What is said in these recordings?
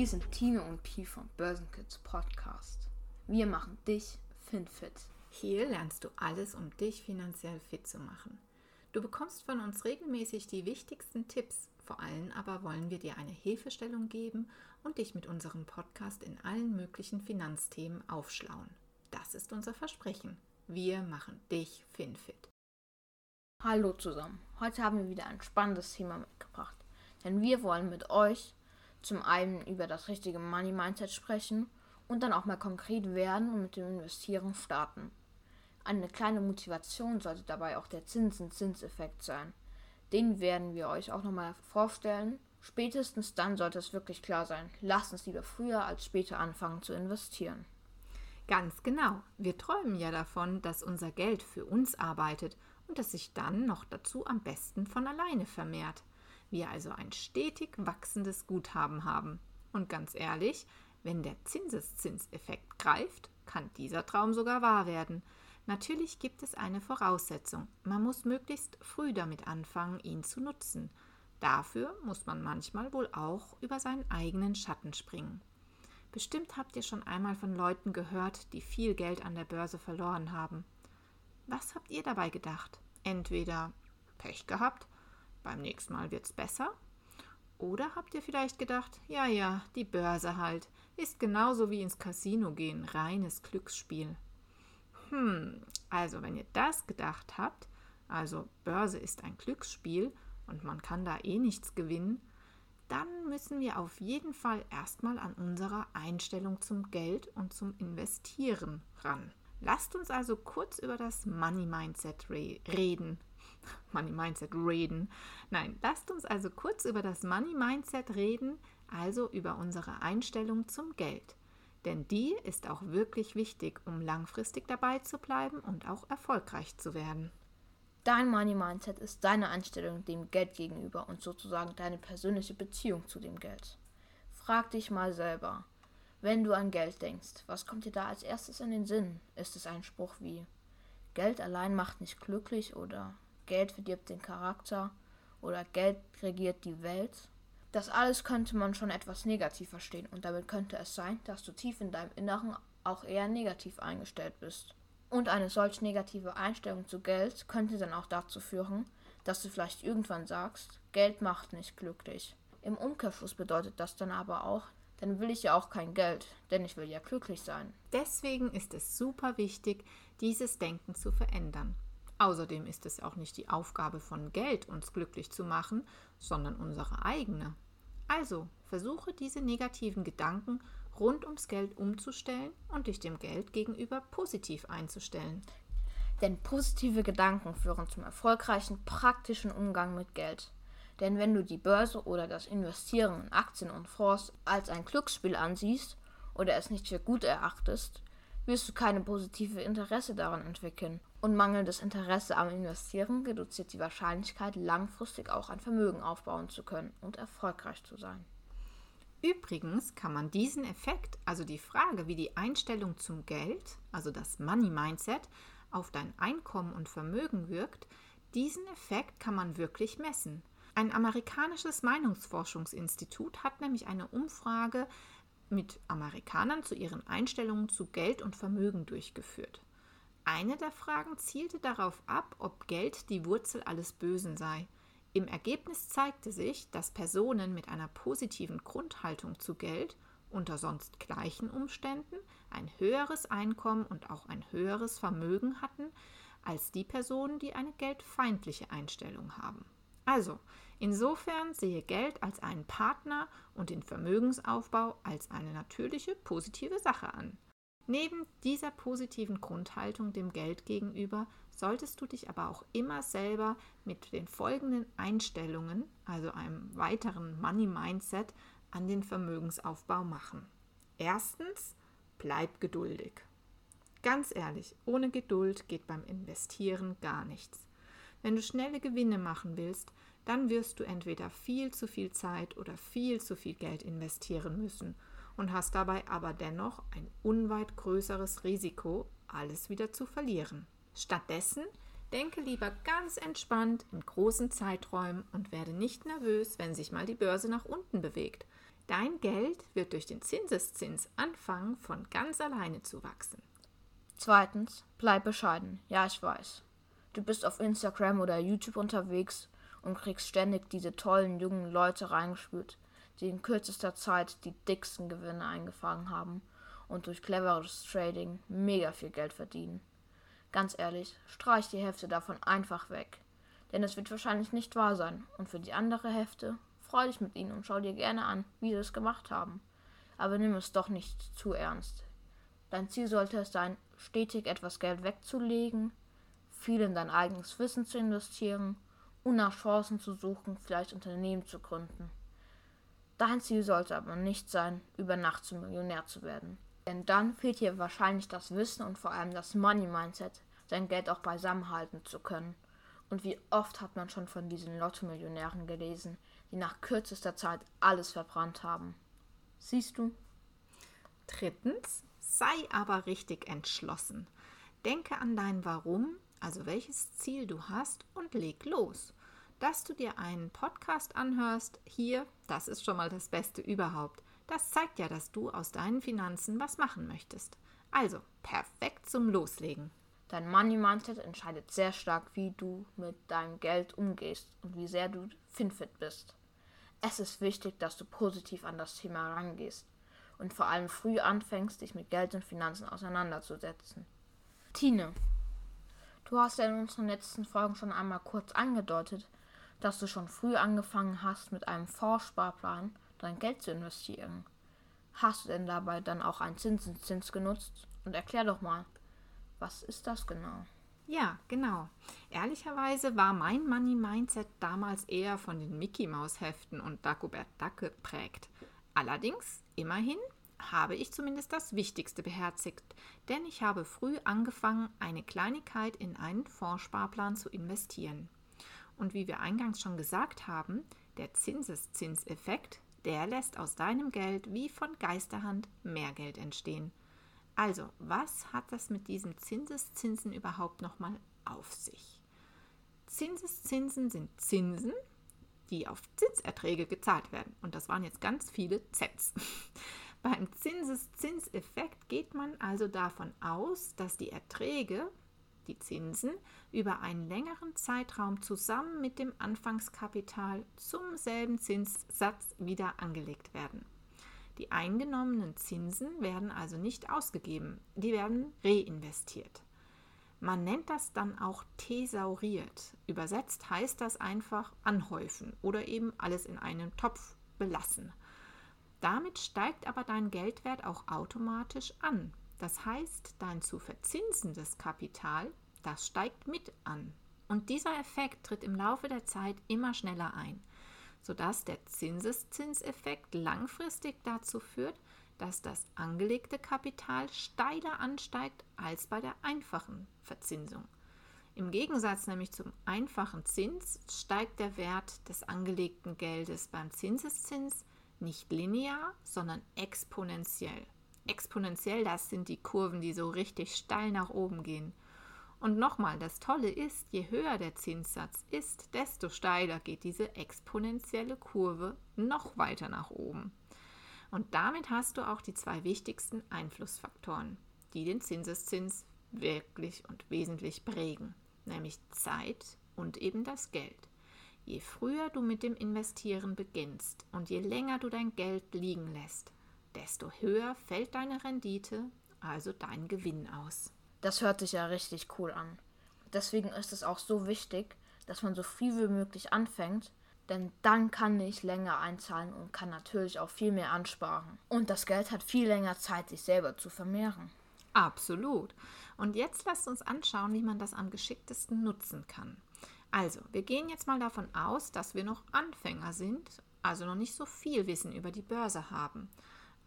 Hier sind Tino und Pi vom Börsenkids Podcast. Wir machen dich FinFit. Hier lernst du alles, um dich finanziell fit zu machen. Du bekommst von uns regelmäßig die wichtigsten Tipps. Vor allem aber wollen wir dir eine Hilfestellung geben und dich mit unserem Podcast in allen möglichen Finanzthemen aufschlauen. Das ist unser Versprechen. Wir machen dich FinFit. Hallo zusammen. Heute haben wir wieder ein spannendes Thema mitgebracht. Denn wir wollen mit euch zum einen über das richtige Money Mindset sprechen und dann auch mal konkret werden und mit dem Investieren starten. Eine kleine Motivation sollte dabei auch der Zinsen-Zinseffekt sein. Den werden wir euch auch nochmal vorstellen. Spätestens dann sollte es wirklich klar sein. Lasst uns lieber früher als später anfangen zu investieren. Ganz genau. Wir träumen ja davon, dass unser Geld für uns arbeitet und dass sich dann noch dazu am besten von alleine vermehrt wir also ein stetig wachsendes Guthaben haben. Und ganz ehrlich, wenn der Zinseszinseffekt greift, kann dieser Traum sogar wahr werden. Natürlich gibt es eine Voraussetzung. Man muss möglichst früh damit anfangen, ihn zu nutzen. Dafür muss man manchmal wohl auch über seinen eigenen Schatten springen. Bestimmt habt ihr schon einmal von Leuten gehört, die viel Geld an der Börse verloren haben. Was habt ihr dabei gedacht? Entweder Pech gehabt beim nächsten Mal wird's besser? Oder habt ihr vielleicht gedacht, ja, ja, die Börse halt, ist genauso wie ins Casino gehen, reines Glücksspiel. Hm, also wenn ihr das gedacht habt, also Börse ist ein Glücksspiel und man kann da eh nichts gewinnen, dann müssen wir auf jeden Fall erstmal an unserer Einstellung zum Geld und zum Investieren ran. Lasst uns also kurz über das Money Mindset re reden. Money Mindset reden. Nein, lasst uns also kurz über das Money Mindset reden, also über unsere Einstellung zum Geld. Denn die ist auch wirklich wichtig, um langfristig dabei zu bleiben und auch erfolgreich zu werden. Dein Money Mindset ist deine Einstellung dem Geld gegenüber und sozusagen deine persönliche Beziehung zu dem Geld. Frag dich mal selber, wenn du an Geld denkst, was kommt dir da als erstes in den Sinn? Ist es ein Spruch wie Geld allein macht nicht glücklich oder Geld verdirbt den Charakter oder Geld regiert die Welt. Das alles könnte man schon etwas negativ verstehen und damit könnte es sein, dass du tief in deinem Inneren auch eher negativ eingestellt bist. Und eine solch negative Einstellung zu Geld könnte dann auch dazu führen, dass du vielleicht irgendwann sagst, Geld macht nicht glücklich. Im Umkehrschluss bedeutet das dann aber auch, dann will ich ja auch kein Geld, denn ich will ja glücklich sein. Deswegen ist es super wichtig, dieses Denken zu verändern. Außerdem ist es auch nicht die Aufgabe von Geld, uns glücklich zu machen, sondern unsere eigene. Also versuche diese negativen Gedanken rund ums Geld umzustellen und dich dem Geld gegenüber positiv einzustellen. Denn positive Gedanken führen zum erfolgreichen, praktischen Umgang mit Geld. Denn wenn du die Börse oder das Investieren in Aktien und Fonds als ein Glücksspiel ansiehst oder es nicht für gut erachtest, wirst du keine positive Interesse daran entwickeln. Und mangelndes Interesse am Investieren reduziert die Wahrscheinlichkeit, langfristig auch ein Vermögen aufbauen zu können und erfolgreich zu sein. Übrigens kann man diesen Effekt, also die Frage, wie die Einstellung zum Geld, also das Money Mindset, auf dein Einkommen und Vermögen wirkt, diesen Effekt kann man wirklich messen. Ein amerikanisches Meinungsforschungsinstitut hat nämlich eine Umfrage mit Amerikanern zu ihren Einstellungen zu Geld und Vermögen durchgeführt. Eine der Fragen zielte darauf ab, ob Geld die Wurzel alles Bösen sei. Im Ergebnis zeigte sich, dass Personen mit einer positiven Grundhaltung zu Geld unter sonst gleichen Umständen ein höheres Einkommen und auch ein höheres Vermögen hatten als die Personen, die eine geldfeindliche Einstellung haben. Also, insofern sehe Geld als einen Partner und den Vermögensaufbau als eine natürliche positive Sache an. Neben dieser positiven Grundhaltung dem Geld gegenüber solltest du dich aber auch immer selber mit den folgenden Einstellungen, also einem weiteren Money Mindset, an den Vermögensaufbau machen. Erstens, bleib geduldig. Ganz ehrlich, ohne Geduld geht beim Investieren gar nichts. Wenn du schnelle Gewinne machen willst, dann wirst du entweder viel zu viel Zeit oder viel zu viel Geld investieren müssen und hast dabei aber dennoch ein unweit größeres Risiko, alles wieder zu verlieren. Stattdessen denke lieber ganz entspannt in großen Zeiträumen und werde nicht nervös, wenn sich mal die Börse nach unten bewegt. Dein Geld wird durch den Zinseszins anfangen, von ganz alleine zu wachsen. Zweitens, bleib bescheiden. Ja, ich weiß. Du bist auf Instagram oder YouTube unterwegs und kriegst ständig diese tollen jungen Leute reingespült, die in kürzester Zeit die dicksten Gewinne eingefangen haben und durch cleveres Trading mega viel Geld verdienen. Ganz ehrlich, streich die Hälfte davon einfach weg. Denn es wird wahrscheinlich nicht wahr sein. Und für die andere Hälfte freu dich mit ihnen und schau dir gerne an, wie sie es gemacht haben. Aber nimm es doch nicht zu ernst. Dein Ziel sollte es sein, stetig etwas Geld wegzulegen, viel in dein eigenes Wissen zu investieren und nach Chancen zu suchen, vielleicht Unternehmen zu gründen. Dein Ziel sollte aber nicht sein, über Nacht zum Millionär zu werden. Denn dann fehlt dir wahrscheinlich das Wissen und vor allem das Money Mindset, sein Geld auch beisammen halten zu können. Und wie oft hat man schon von diesen Lotto-Millionären gelesen, die nach kürzester Zeit alles verbrannt haben. Siehst du? Drittens, sei aber richtig entschlossen. Denke an dein Warum, also welches Ziel du hast und leg los. Dass du dir einen Podcast anhörst, hier, das ist schon mal das Beste überhaupt. Das zeigt ja, dass du aus deinen Finanzen was machen möchtest. Also, perfekt zum Loslegen. Dein Money Mindset entscheidet sehr stark, wie du mit deinem Geld umgehst und wie sehr du finfit bist. Es ist wichtig, dass du positiv an das Thema herangehst und vor allem früh anfängst, dich mit Geld und Finanzen auseinanderzusetzen. Tine, du hast ja in unseren letzten Folgen schon einmal kurz angedeutet, dass du schon früh angefangen hast, mit einem Vorsparplan dein Geld zu investieren. Hast du denn dabei dann auch einen Zinseszins genutzt? Und erklär doch mal, was ist das genau? Ja, genau. Ehrlicherweise war mein Money Mindset damals eher von den Mickey Maus Heften und Dagobert Duck geprägt. Allerdings, immerhin, habe ich zumindest das Wichtigste beherzigt, denn ich habe früh angefangen, eine Kleinigkeit in einen Fondssparplan zu investieren. Und wie wir eingangs schon gesagt haben, der Zinseszinseffekt der lässt aus deinem Geld wie von Geisterhand mehr Geld entstehen. Also, was hat das mit diesem Zinseszinsen überhaupt nochmal auf sich? Zinseszinsen sind Zinsen, die auf Zinserträge gezahlt werden. Und das waren jetzt ganz viele Zs. Beim Zinseszinseffekt geht man also davon aus, dass die Erträge die Zinsen über einen längeren Zeitraum zusammen mit dem Anfangskapital zum selben Zinssatz wieder angelegt werden. Die eingenommenen Zinsen werden also nicht ausgegeben, die werden reinvestiert. Man nennt das dann auch thesauriert. Übersetzt heißt das einfach anhäufen oder eben alles in einem Topf belassen. Damit steigt aber dein Geldwert auch automatisch an. Das heißt, dein zu verzinsendes Kapital, das steigt mit an. Und dieser Effekt tritt im Laufe der Zeit immer schneller ein, sodass der Zinseszinseffekt langfristig dazu führt, dass das angelegte Kapital steiler ansteigt als bei der einfachen Verzinsung. Im Gegensatz nämlich zum einfachen Zins steigt der Wert des angelegten Geldes beim Zinseszins nicht linear, sondern exponentiell exponentiell, das sind die Kurven, die so richtig steil nach oben gehen. Und nochmal, das Tolle ist, je höher der Zinssatz ist, desto steiler geht diese exponentielle Kurve noch weiter nach oben. Und damit hast du auch die zwei wichtigsten Einflussfaktoren, die den Zinseszins wirklich und wesentlich prägen, nämlich Zeit und eben das Geld. Je früher du mit dem Investieren beginnst und je länger du dein Geld liegen lässt, desto höher fällt deine Rendite, also dein Gewinn aus. Das hört sich ja richtig cool an. Deswegen ist es auch so wichtig, dass man so früh wie möglich anfängt, denn dann kann ich länger einzahlen und kann natürlich auch viel mehr ansparen. Und das Geld hat viel länger Zeit, sich selber zu vermehren. Absolut. Und jetzt lasst uns anschauen, wie man das am geschicktesten nutzen kann. Also, wir gehen jetzt mal davon aus, dass wir noch Anfänger sind, also noch nicht so viel Wissen über die Börse haben.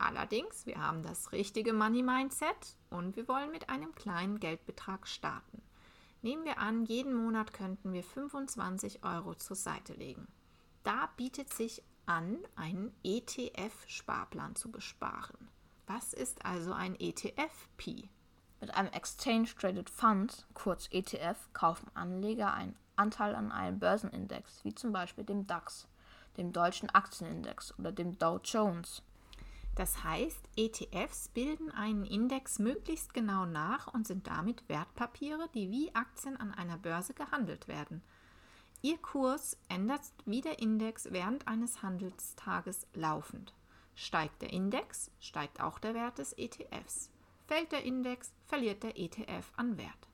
Allerdings, wir haben das richtige Money Mindset und wir wollen mit einem kleinen Geldbetrag starten. Nehmen wir an, jeden Monat könnten wir 25 Euro zur Seite legen. Da bietet sich an, einen ETF-Sparplan zu besparen. Was ist also ein ETF-Pi? Mit einem Exchange Traded Fund, kurz ETF, kaufen Anleger einen Anteil an einem Börsenindex, wie zum Beispiel dem DAX. dem deutschen Aktienindex oder dem Dow Jones. Das heißt, ETFs bilden einen Index möglichst genau nach und sind damit Wertpapiere, die wie Aktien an einer Börse gehandelt werden. Ihr Kurs ändert wie der Index während eines Handelstages laufend. Steigt der Index, steigt auch der Wert des ETFs. Fällt der Index, verliert der ETF an Wert.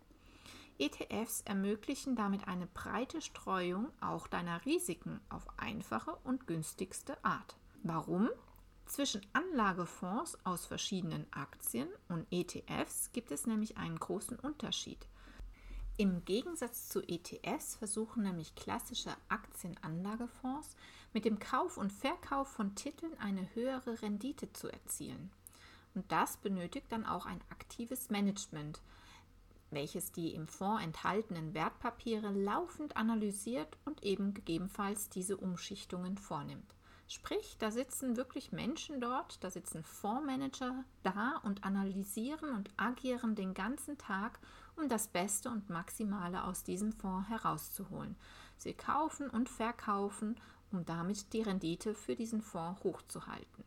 ETFs ermöglichen damit eine breite Streuung auch deiner Risiken auf einfache und günstigste Art. Warum? Zwischen Anlagefonds aus verschiedenen Aktien und ETFs gibt es nämlich einen großen Unterschied. Im Gegensatz zu ETFs versuchen nämlich klassische Aktienanlagefonds mit dem Kauf und Verkauf von Titeln eine höhere Rendite zu erzielen. Und das benötigt dann auch ein aktives Management, welches die im Fonds enthaltenen Wertpapiere laufend analysiert und eben gegebenenfalls diese Umschichtungen vornimmt. Sprich, da sitzen wirklich Menschen dort, da sitzen Fondsmanager da und analysieren und agieren den ganzen Tag, um das Beste und Maximale aus diesem Fonds herauszuholen. Sie kaufen und verkaufen, um damit die Rendite für diesen Fonds hochzuhalten.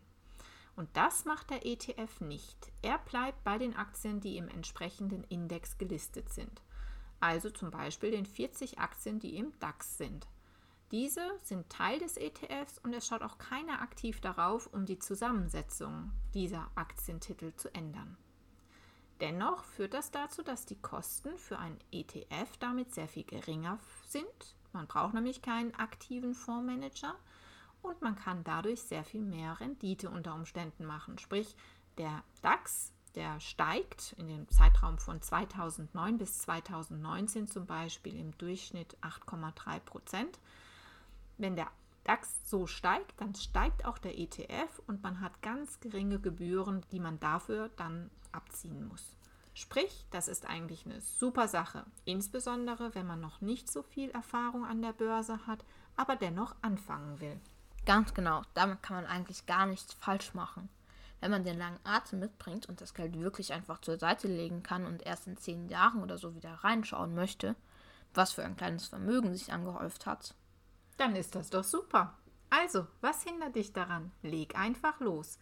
Und das macht der ETF nicht. Er bleibt bei den Aktien, die im entsprechenden Index gelistet sind. Also zum Beispiel den 40 Aktien, die im DAX sind. Diese sind Teil des ETFs und es schaut auch keiner aktiv darauf, um die Zusammensetzung dieser Aktientitel zu ändern. Dennoch führt das dazu, dass die Kosten für einen ETF damit sehr viel geringer sind. Man braucht nämlich keinen aktiven Fondsmanager und man kann dadurch sehr viel mehr Rendite unter Umständen machen. Sprich, der DAX, der steigt in dem Zeitraum von 2009 bis 2019 zum Beispiel im Durchschnitt 8,3 Prozent wenn der DAX so steigt, dann steigt auch der ETF und man hat ganz geringe Gebühren, die man dafür dann abziehen muss. Sprich, das ist eigentlich eine super Sache, insbesondere wenn man noch nicht so viel Erfahrung an der Börse hat, aber dennoch anfangen will. Ganz genau, damit kann man eigentlich gar nichts falsch machen. Wenn man den langen Atem mitbringt und das Geld wirklich einfach zur Seite legen kann und erst in zehn Jahren oder so wieder reinschauen möchte, was für ein kleines Vermögen sich angehäuft hat, dann ist das doch super. Also, was hindert dich daran? Leg einfach los.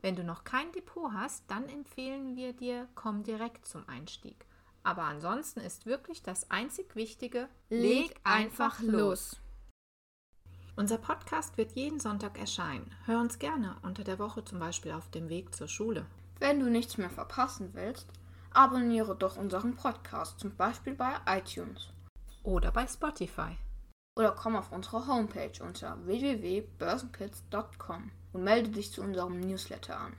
Wenn du noch kein Depot hast, dann empfehlen wir dir, komm direkt zum Einstieg. Aber ansonsten ist wirklich das einzig Wichtige, leg einfach los. Unser Podcast wird jeden Sonntag erscheinen. Hör uns gerne unter der Woche zum Beispiel auf dem Weg zur Schule. Wenn du nichts mehr verpassen willst, abonniere doch unseren Podcast, zum Beispiel bei iTunes. Oder bei Spotify oder komm auf unsere Homepage unter www.börsenkids.com und melde dich zu unserem Newsletter an.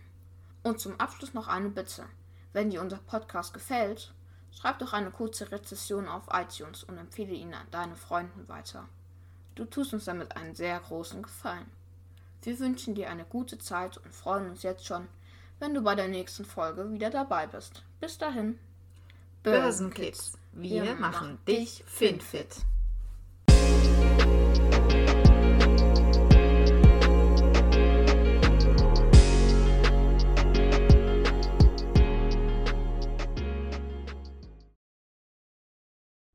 Und zum Abschluss noch eine Bitte. Wenn dir unser Podcast gefällt, schreib doch eine kurze Rezession auf iTunes und empfehle ihn an deine Freunden weiter. Du tust uns damit einen sehr großen Gefallen. Wir wünschen dir eine gute Zeit und freuen uns jetzt schon, wenn du bei der nächsten Folge wieder dabei bist. Bis dahin. Börsenkids, wir, wir machen dich finfit.